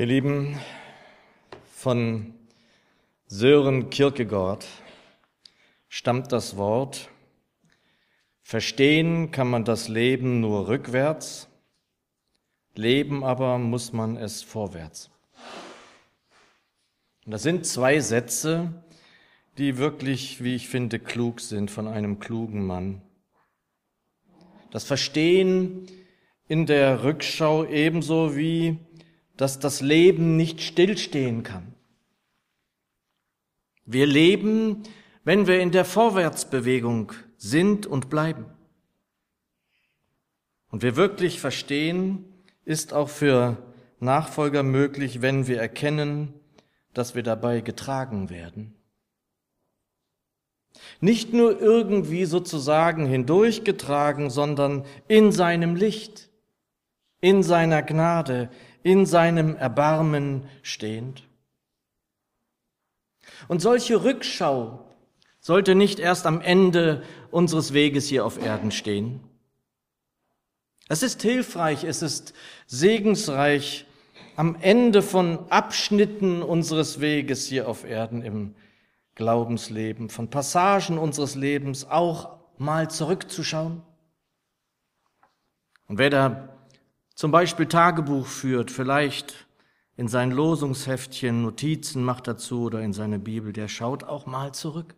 Ihr Lieben, von Sören Kierkegaard stammt das Wort, verstehen kann man das Leben nur rückwärts, leben aber muss man es vorwärts. Und das sind zwei Sätze, die wirklich, wie ich finde, klug sind von einem klugen Mann. Das Verstehen in der Rückschau ebenso wie, dass das Leben nicht stillstehen kann. Wir leben, wenn wir in der Vorwärtsbewegung sind und bleiben. Und wir wirklich verstehen, ist auch für Nachfolger möglich, wenn wir erkennen, dass wir dabei getragen werden. Nicht nur irgendwie sozusagen hindurchgetragen, sondern in seinem Licht, in seiner Gnade, in seinem Erbarmen stehend. Und solche Rückschau sollte nicht erst am Ende unseres Weges hier auf Erden stehen. Es ist hilfreich, es ist segensreich, am Ende von Abschnitten unseres Weges hier auf Erden im Glaubensleben, von Passagen unseres Lebens auch mal zurückzuschauen. Und wer da zum Beispiel Tagebuch führt, vielleicht in sein Losungsheftchen Notizen macht dazu oder in seine Bibel, der schaut auch mal zurück.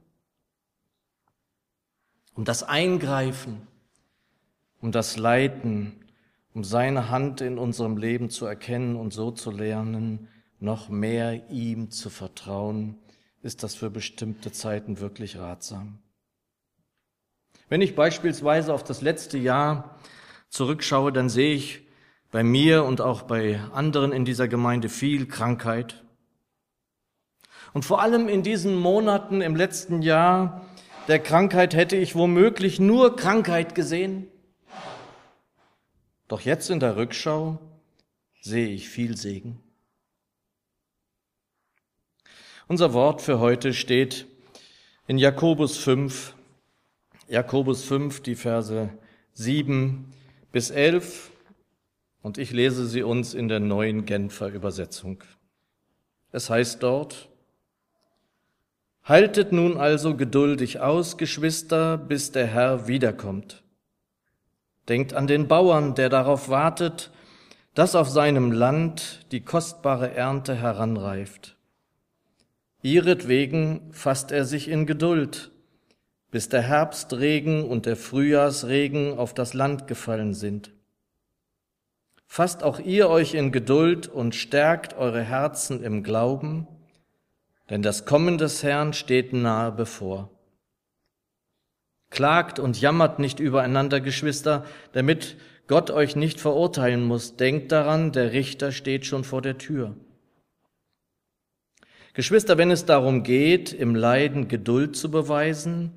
Um das Eingreifen, um das Leiten, um seine Hand in unserem Leben zu erkennen und so zu lernen, noch mehr ihm zu vertrauen, ist das für bestimmte Zeiten wirklich ratsam. Wenn ich beispielsweise auf das letzte Jahr zurückschaue, dann sehe ich bei mir und auch bei anderen in dieser Gemeinde viel Krankheit. Und vor allem in diesen Monaten im letzten Jahr der Krankheit hätte ich womöglich nur Krankheit gesehen. Doch jetzt in der Rückschau sehe ich viel Segen. Unser Wort für heute steht in Jakobus 5, Jakobus 5, die Verse 7 bis 11 und ich lese sie uns in der neuen Genfer Übersetzung. Es heißt dort, Haltet nun also geduldig aus, Geschwister, bis der Herr wiederkommt. Denkt an den Bauern, der darauf wartet, dass auf seinem Land die kostbare Ernte heranreift. Ihretwegen fasst er sich in Geduld, bis der Herbstregen und der Frühjahrsregen auf das Land gefallen sind. Fasst auch ihr euch in Geduld und stärkt eure Herzen im Glauben, denn das Kommen des Herrn steht nahe bevor. Klagt und jammert nicht übereinander, Geschwister, damit Gott euch nicht verurteilen muss. Denkt daran, der Richter steht schon vor der Tür. Geschwister, wenn es darum geht, im Leiden Geduld zu beweisen,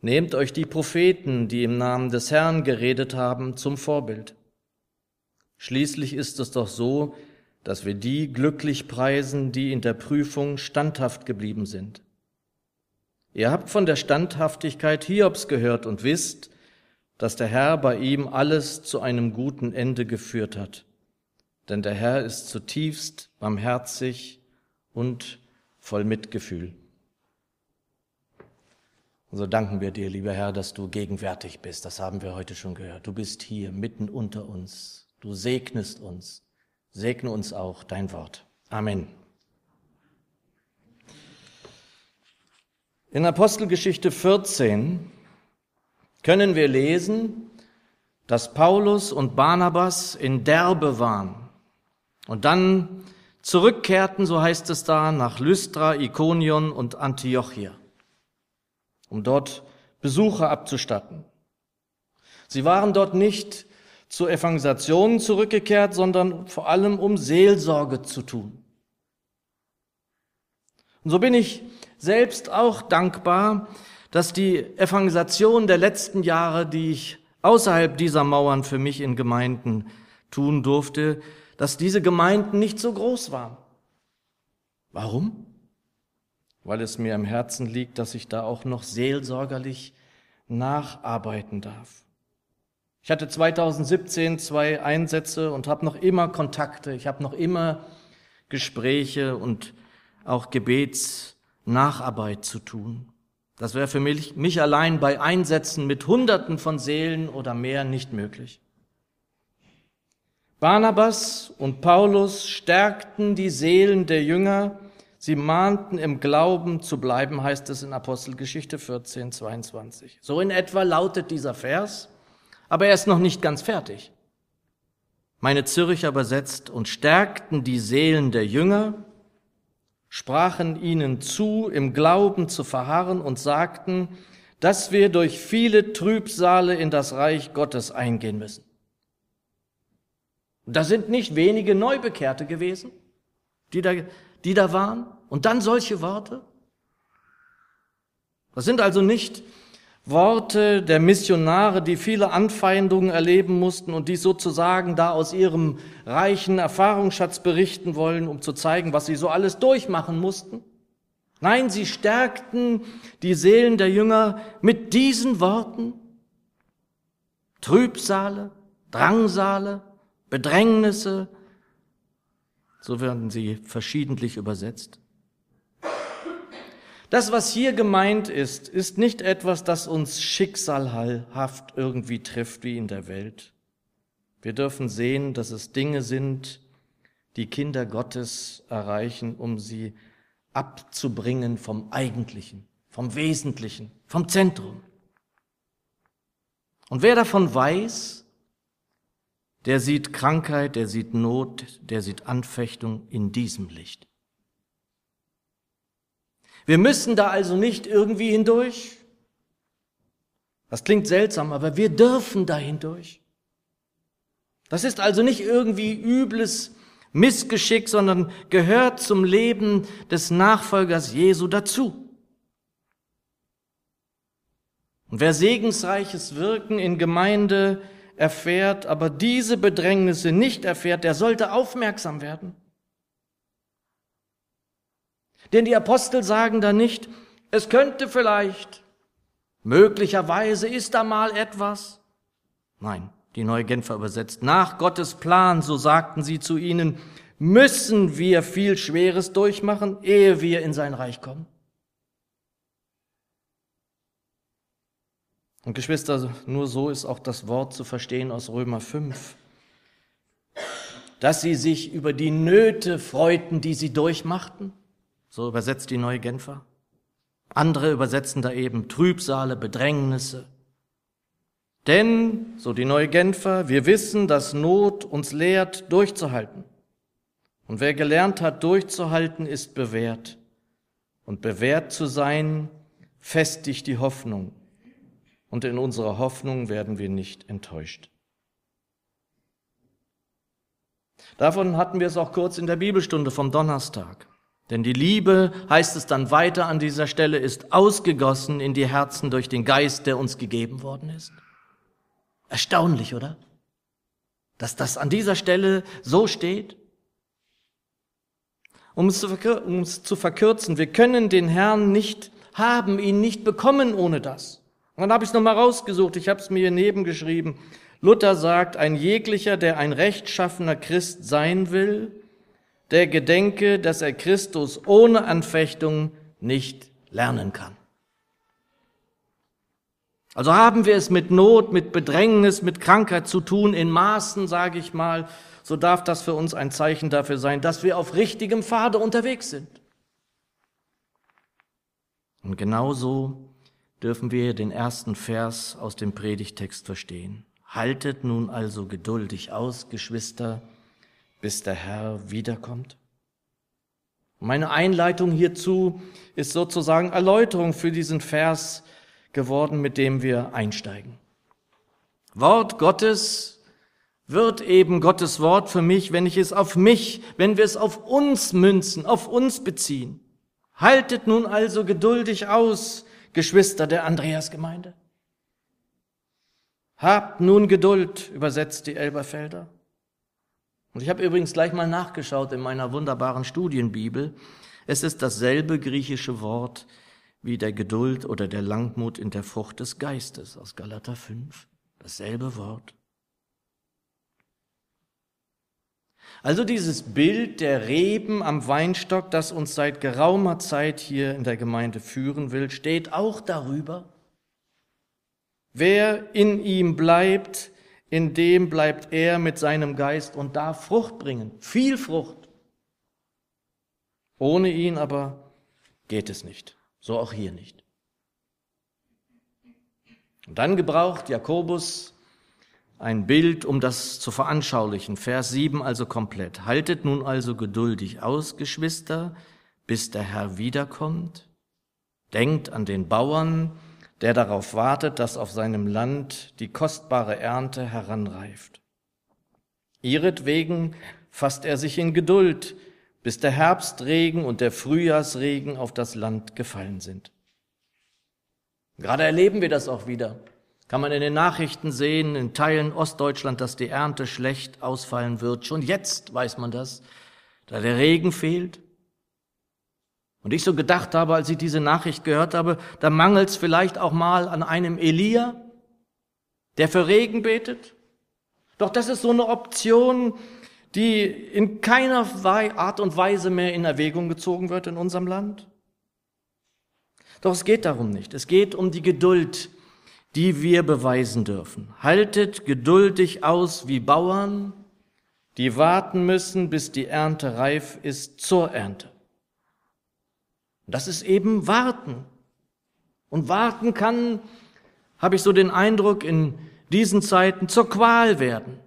nehmt euch die Propheten, die im Namen des Herrn geredet haben, zum Vorbild. Schließlich ist es doch so, dass wir die glücklich preisen, die in der Prüfung standhaft geblieben sind. Ihr habt von der Standhaftigkeit Hiobs gehört und wisst, dass der Herr bei ihm alles zu einem guten Ende geführt hat. Denn der Herr ist zutiefst barmherzig und voll Mitgefühl. So danken wir dir, lieber Herr, dass du gegenwärtig bist. Das haben wir heute schon gehört. Du bist hier mitten unter uns. Du segnest uns. Segne uns auch dein Wort. Amen. In Apostelgeschichte 14 können wir lesen, dass Paulus und Barnabas in Derbe waren und dann zurückkehrten, so heißt es da, nach Lystra, Ikonion und Antiochia, um dort Besucher abzustatten. Sie waren dort nicht zur Evangelisation zurückgekehrt, sondern vor allem um Seelsorge zu tun. Und so bin ich selbst auch dankbar, dass die Evangelisation der letzten Jahre, die ich außerhalb dieser Mauern für mich in Gemeinden tun durfte, dass diese Gemeinden nicht so groß waren. Warum? Weil es mir am Herzen liegt, dass ich da auch noch seelsorgerlich nacharbeiten darf. Ich hatte 2017 zwei Einsätze und habe noch immer Kontakte. Ich habe noch immer Gebetsgespräche und auch Gebetsnacharbeit zu tun. Das wäre für mich, mich allein bei Einsätzen mit Hunderten von Seelen oder mehr nicht möglich. Barnabas und Paulus stärkten die Seelen der Jünger, sie mahnten im Glauben zu bleiben, heißt es in Apostelgeschichte 14, 22. So in etwa lautet dieser Vers, aber er ist noch nicht ganz fertig. Meine Zürcher übersetzt und stärkten die Seelen der Jünger, sprachen ihnen zu, im Glauben zu verharren und sagten, dass wir durch viele Trübsale in das Reich Gottes eingehen müssen. Da sind nicht wenige Neubekehrte gewesen, die da, die da waren. Und dann solche Worte. Das sind also nicht Worte der Missionare, die viele Anfeindungen erleben mussten und die sozusagen da aus ihrem reichen Erfahrungsschatz berichten wollen, um zu zeigen, was sie so alles durchmachen mussten. Nein, sie stärkten die Seelen der Jünger mit diesen Worten. Trübsale, Drangsale, Bedrängnisse, so werden sie verschiedentlich übersetzt. Das, was hier gemeint ist, ist nicht etwas, das uns schicksalhaft irgendwie trifft wie in der Welt. Wir dürfen sehen, dass es Dinge sind, die Kinder Gottes erreichen, um sie abzubringen vom Eigentlichen, vom Wesentlichen, vom Zentrum. Und wer davon weiß, der sieht Krankheit, der sieht Not, der sieht Anfechtung in diesem Licht. Wir müssen da also nicht irgendwie hindurch. Das klingt seltsam, aber wir dürfen da hindurch. Das ist also nicht irgendwie übles Missgeschick, sondern gehört zum Leben des Nachfolgers Jesu dazu. Und wer segensreiches Wirken in Gemeinde erfährt, aber diese Bedrängnisse nicht erfährt, der sollte aufmerksam werden. Denn die Apostel sagen da nicht, es könnte vielleicht, möglicherweise ist da mal etwas. Nein, die Neue Genfer übersetzt, nach Gottes Plan, so sagten sie zu ihnen, müssen wir viel Schweres durchmachen, ehe wir in sein Reich kommen. Und Geschwister, nur so ist auch das Wort zu verstehen aus Römer 5, dass sie sich über die Nöte freuten, die sie durchmachten so übersetzt die neue Genfer. Andere übersetzen da eben Trübsale, Bedrängnisse. Denn, so die neue Genfer, wir wissen, dass Not uns lehrt, durchzuhalten. Und wer gelernt hat, durchzuhalten, ist bewährt. Und bewährt zu sein, festigt die Hoffnung. Und in unserer Hoffnung werden wir nicht enttäuscht. Davon hatten wir es auch kurz in der Bibelstunde vom Donnerstag. Denn die Liebe, heißt es dann weiter an dieser Stelle, ist ausgegossen in die Herzen durch den Geist, der uns gegeben worden ist. Erstaunlich, oder? Dass das an dieser Stelle so steht. Um es, um es zu verkürzen, wir können den Herrn nicht haben, ihn nicht bekommen ohne das. Und dann habe ich es nochmal rausgesucht, ich habe es mir hier nebengeschrieben. Luther sagt, ein jeglicher, der ein rechtschaffener Christ sein will, der gedenke, dass er Christus ohne Anfechtung nicht lernen kann. Also haben wir es mit Not, mit Bedrängnis, mit Krankheit zu tun, in Maßen, sage ich mal, so darf das für uns ein Zeichen dafür sein, dass wir auf richtigem Pfade unterwegs sind. Und genauso dürfen wir den ersten Vers aus dem Predigtext verstehen. Haltet nun also geduldig aus, Geschwister, bis der Herr wiederkommt? Meine Einleitung hierzu ist sozusagen Erläuterung für diesen Vers geworden, mit dem wir einsteigen. Wort Gottes wird eben Gottes Wort für mich, wenn ich es auf mich, wenn wir es auf uns münzen, auf uns beziehen. Haltet nun also geduldig aus, Geschwister der Andreasgemeinde. Habt nun Geduld, übersetzt die Elberfelder. Und ich habe übrigens gleich mal nachgeschaut in meiner wunderbaren Studienbibel. Es ist dasselbe griechische Wort wie der Geduld oder der Langmut in der Frucht des Geistes aus Galater 5. Dasselbe Wort. Also dieses Bild der Reben am Weinstock, das uns seit geraumer Zeit hier in der Gemeinde führen will, steht auch darüber. Wer in ihm bleibt, in dem bleibt er mit seinem Geist und darf Frucht bringen, viel Frucht. Ohne ihn aber geht es nicht, so auch hier nicht. Und dann gebraucht Jakobus ein Bild, um das zu veranschaulichen. Vers 7 also komplett. Haltet nun also geduldig aus, Geschwister, bis der Herr wiederkommt. Denkt an den Bauern, der darauf wartet, dass auf seinem Land die kostbare Ernte heranreift. Ihretwegen fasst er sich in Geduld, bis der Herbstregen und der Frühjahrsregen auf das Land gefallen sind. Gerade erleben wir das auch wieder. Kann man in den Nachrichten sehen, in Teilen Ostdeutschland, dass die Ernte schlecht ausfallen wird. Schon jetzt weiß man das, da der Regen fehlt. Und ich so gedacht habe, als ich diese Nachricht gehört habe, da mangelt es vielleicht auch mal an einem Elia, der für Regen betet. Doch das ist so eine Option, die in keiner Art und Weise mehr in Erwägung gezogen wird in unserem Land. Doch es geht darum nicht. Es geht um die Geduld, die wir beweisen dürfen. Haltet geduldig aus wie Bauern, die warten müssen, bis die Ernte reif ist zur Ernte. Das ist eben warten. Und warten kann, habe ich so den Eindruck, in diesen Zeiten zur Qual werden.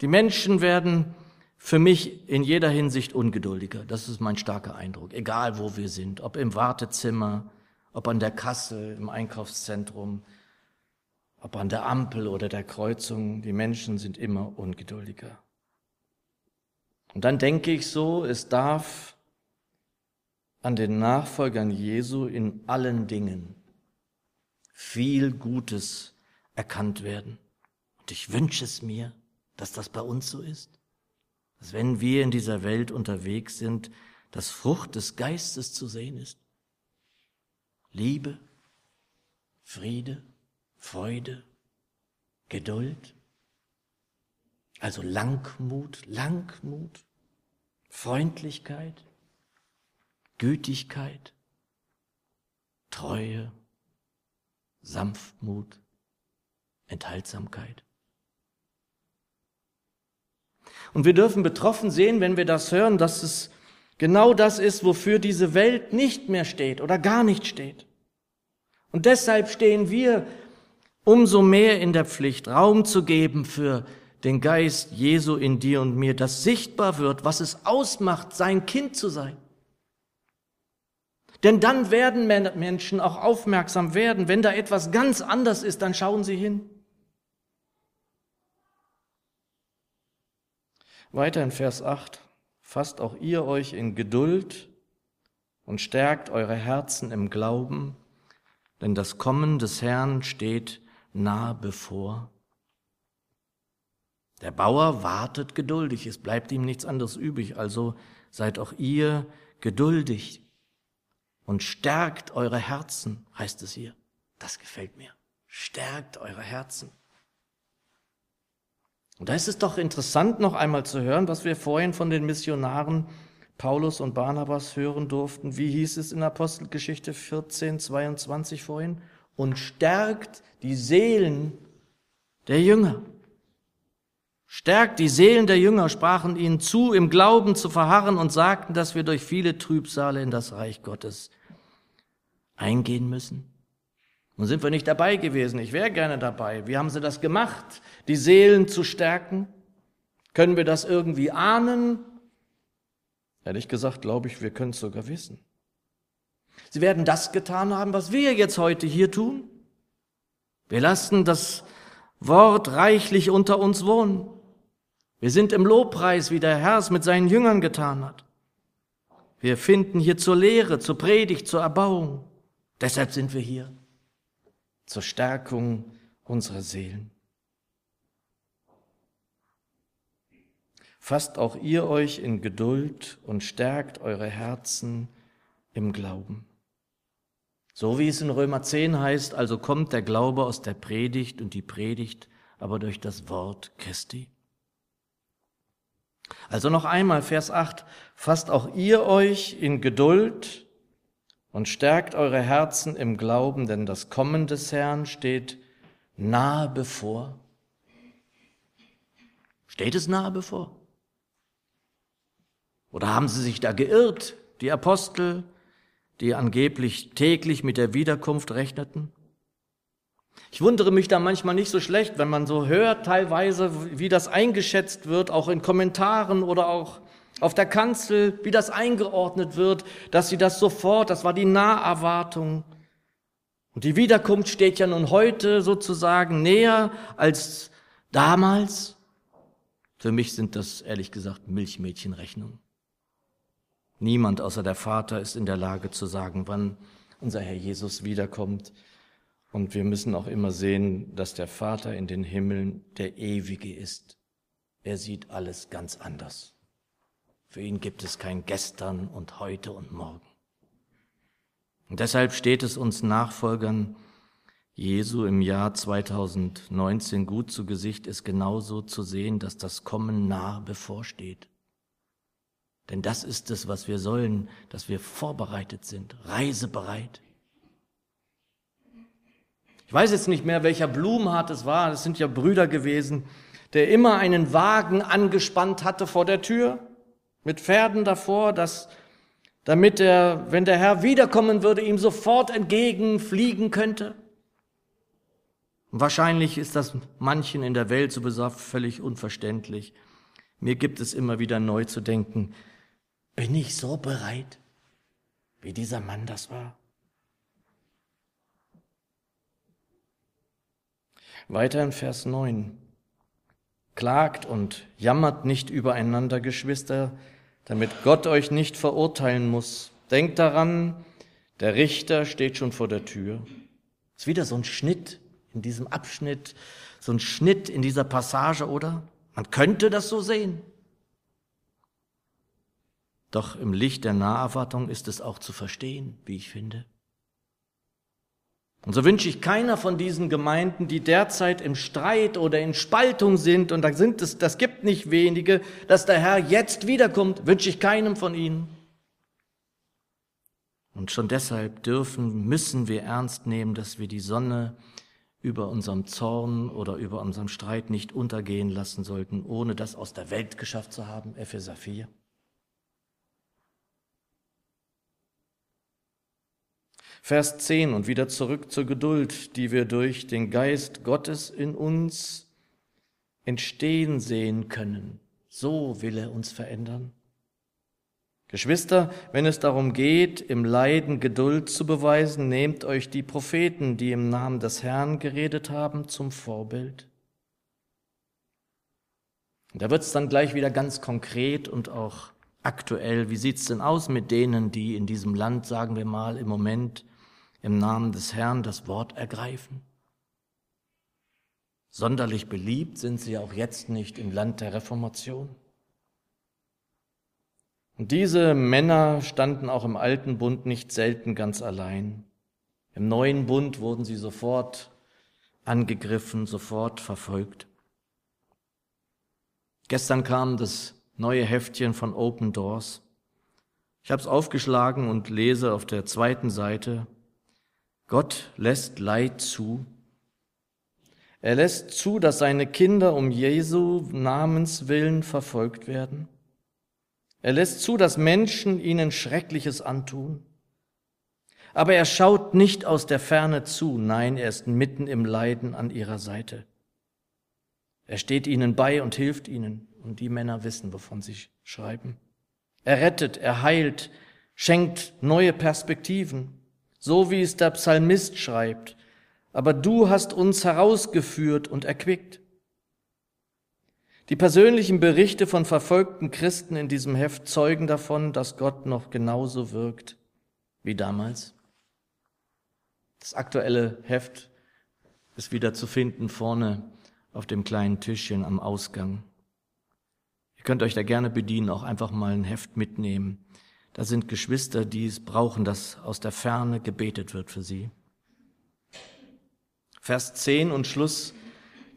Die Menschen werden für mich in jeder Hinsicht ungeduldiger. Das ist mein starker Eindruck. Egal wo wir sind, ob im Wartezimmer, ob an der Kasse, im Einkaufszentrum, ob an der Ampel oder der Kreuzung, die Menschen sind immer ungeduldiger. Und dann denke ich so, es darf an den Nachfolgern Jesu in allen Dingen viel Gutes erkannt werden. Und ich wünsche es mir, dass das bei uns so ist, dass wenn wir in dieser Welt unterwegs sind, dass Frucht des Geistes zu sehen ist. Liebe, Friede, Freude, Geduld, also Langmut, Langmut, Freundlichkeit, Gütigkeit, Treue, Sanftmut, Enthaltsamkeit. Und wir dürfen betroffen sehen, wenn wir das hören, dass es genau das ist, wofür diese Welt nicht mehr steht oder gar nicht steht. Und deshalb stehen wir umso mehr in der Pflicht, Raum zu geben für den Geist Jesu in dir und mir, dass sichtbar wird, was es ausmacht, sein Kind zu sein. Denn dann werden Menschen auch aufmerksam werden. Wenn da etwas ganz anders ist, dann schauen sie hin. Weiter in Vers 8. Fasst auch ihr euch in Geduld und stärkt eure Herzen im Glauben, denn das Kommen des Herrn steht nahe bevor. Der Bauer wartet geduldig, es bleibt ihm nichts anderes übrig, also seid auch ihr geduldig und stärkt eure Herzen, heißt es hier. Das gefällt mir. Stärkt eure Herzen. Und da ist es doch interessant, noch einmal zu hören, was wir vorhin von den Missionaren Paulus und Barnabas hören durften. Wie hieß es in Apostelgeschichte 14, 22 vorhin? Und stärkt die Seelen der Jünger. Stärkt die Seelen der Jünger, sprachen ihnen zu, im Glauben zu verharren und sagten, dass wir durch viele Trübsale in das Reich Gottes eingehen müssen. Nun sind wir nicht dabei gewesen. Ich wäre gerne dabei. Wie haben sie das gemacht, die Seelen zu stärken? Können wir das irgendwie ahnen? Ehrlich gesagt glaube ich, wir können es sogar wissen. Sie werden das getan haben, was wir jetzt heute hier tun. Wir lassen das Wort reichlich unter uns wohnen. Wir sind im Lobpreis, wie der Herr es mit seinen Jüngern getan hat. Wir finden hier zur Lehre, zur Predigt, zur Erbauung. Deshalb sind wir hier. Zur Stärkung unserer Seelen. Fasst auch ihr euch in Geduld und stärkt eure Herzen im Glauben. So wie es in Römer 10 heißt, also kommt der Glaube aus der Predigt und die Predigt aber durch das Wort Christi. Also noch einmal Vers 8. Fasst auch ihr euch in Geduld und stärkt eure Herzen im Glauben, denn das Kommen des Herrn steht nahe bevor. Steht es nahe bevor? Oder haben sie sich da geirrt, die Apostel, die angeblich täglich mit der Wiederkunft rechneten? Ich wundere mich da manchmal nicht so schlecht, wenn man so hört teilweise, wie das eingeschätzt wird, auch in Kommentaren oder auch auf der Kanzel, wie das eingeordnet wird, dass sie das sofort, das war die Naherwartung. Und die Wiederkunft steht ja nun heute sozusagen näher als damals. Für mich sind das ehrlich gesagt Milchmädchenrechnungen. Niemand außer der Vater ist in der Lage zu sagen, wann unser Herr Jesus wiederkommt. Und wir müssen auch immer sehen, dass der Vater in den Himmeln der Ewige ist. Er sieht alles ganz anders. Für ihn gibt es kein Gestern und heute und morgen. Und deshalb steht es uns Nachfolgern Jesu im Jahr 2019 gut zu Gesicht, ist genauso zu sehen, dass das Kommen nah bevorsteht. Denn das ist es, was wir sollen, dass wir vorbereitet sind, reisebereit. Weiß jetzt nicht mehr, welcher Blumenhardt es war, das sind ja Brüder gewesen, der immer einen Wagen angespannt hatte vor der Tür, mit Pferden davor, dass, damit er, wenn der Herr wiederkommen würde, ihm sofort entgegenfliegen könnte. Und wahrscheinlich ist das manchen in der Welt so besaft völlig unverständlich. Mir gibt es immer wieder neu zu denken, bin ich so bereit, wie dieser Mann das war? Weiter in Vers 9. Klagt und jammert nicht übereinander, Geschwister, damit Gott euch nicht verurteilen muss. Denkt daran, der Richter steht schon vor der Tür. Ist wieder so ein Schnitt in diesem Abschnitt, so ein Schnitt in dieser Passage, oder? Man könnte das so sehen. Doch im Licht der Naherwartung ist es auch zu verstehen, wie ich finde. Und so wünsche ich keiner von diesen Gemeinden, die derzeit im Streit oder in Spaltung sind, und da sind es, das gibt nicht wenige, dass der Herr jetzt wiederkommt, wünsche ich keinem von ihnen. Und schon deshalb dürfen, müssen wir ernst nehmen, dass wir die Sonne über unserem Zorn oder über unserem Streit nicht untergehen lassen sollten, ohne das aus der Welt geschafft zu haben, Epheser 4. Vers 10 und wieder zurück zur Geduld, die wir durch den Geist Gottes in uns entstehen sehen können. So will er uns verändern. Geschwister, wenn es darum geht, im Leiden Geduld zu beweisen, nehmt euch die Propheten, die im Namen des Herrn geredet haben, zum Vorbild. Da wird es dann gleich wieder ganz konkret und auch aktuell. Wie sieht's denn aus mit denen, die in diesem Land, sagen wir mal, im Moment im Namen des Herrn das Wort ergreifen? Sonderlich beliebt sind sie auch jetzt nicht im Land der Reformation. Und diese Männer standen auch im alten Bund nicht selten ganz allein. Im neuen Bund wurden sie sofort angegriffen, sofort verfolgt. Gestern kam das neue Heftchen von Open Doors. Ich habe es aufgeschlagen und lese auf der zweiten Seite, Gott lässt Leid zu. Er lässt zu, dass seine Kinder um Jesu Namens willen verfolgt werden. Er lässt zu, dass Menschen ihnen Schreckliches antun. Aber er schaut nicht aus der Ferne zu, nein, er ist mitten im Leiden an ihrer Seite. Er steht ihnen bei und hilft ihnen, und die Männer wissen, wovon sie schreiben. Er rettet, er heilt, schenkt neue Perspektiven so wie es der Psalmist schreibt, aber du hast uns herausgeführt und erquickt. Die persönlichen Berichte von verfolgten Christen in diesem Heft zeugen davon, dass Gott noch genauso wirkt wie damals. Das aktuelle Heft ist wieder zu finden vorne auf dem kleinen Tischchen am Ausgang. Ihr könnt euch da gerne bedienen, auch einfach mal ein Heft mitnehmen. Da sind Geschwister, die es brauchen, dass aus der Ferne gebetet wird für sie. Vers 10 und Schluss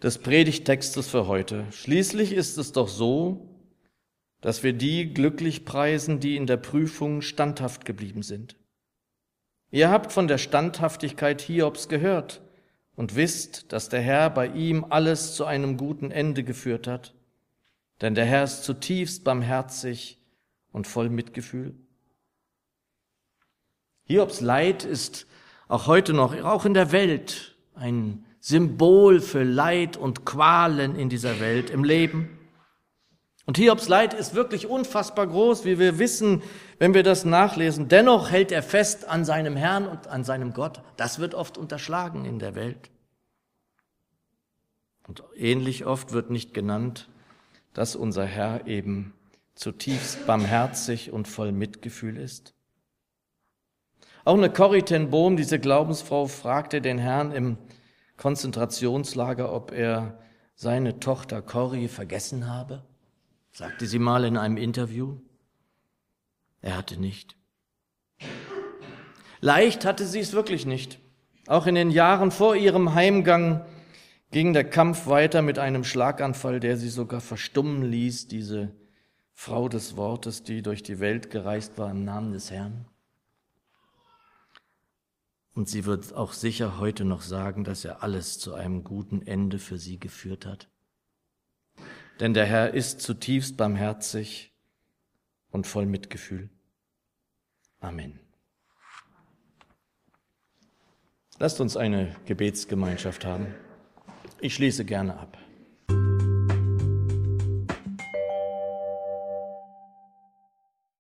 des Predigtextes für heute. Schließlich ist es doch so, dass wir die glücklich preisen, die in der Prüfung standhaft geblieben sind. Ihr habt von der Standhaftigkeit Hiobs gehört und wisst, dass der Herr bei ihm alles zu einem guten Ende geführt hat. Denn der Herr ist zutiefst barmherzig und voll Mitgefühl. Hiobs Leid ist auch heute noch, auch in der Welt, ein Symbol für Leid und Qualen in dieser Welt, im Leben. Und Hiobs Leid ist wirklich unfassbar groß, wie wir wissen, wenn wir das nachlesen. Dennoch hält er fest an seinem Herrn und an seinem Gott. Das wird oft unterschlagen in der Welt. Und ähnlich oft wird nicht genannt, dass unser Herr eben zutiefst barmherzig und voll Mitgefühl ist. Auch eine Corrie ten Bohm, diese Glaubensfrau, fragte den Herrn im Konzentrationslager, ob er seine Tochter Corrie vergessen habe sagte sie mal in einem Interview. Er hatte nicht. Leicht hatte sie es wirklich nicht. Auch in den Jahren vor ihrem Heimgang ging der Kampf weiter mit einem Schlaganfall, der sie sogar verstummen ließ, diese Frau des Wortes, die durch die Welt gereist war im Namen des Herrn. Und sie wird auch sicher heute noch sagen, dass er alles zu einem guten Ende für sie geführt hat denn der Herr ist zutiefst barmherzig und voll Mitgefühl. Amen. Lasst uns eine Gebetsgemeinschaft haben. Ich schließe gerne ab.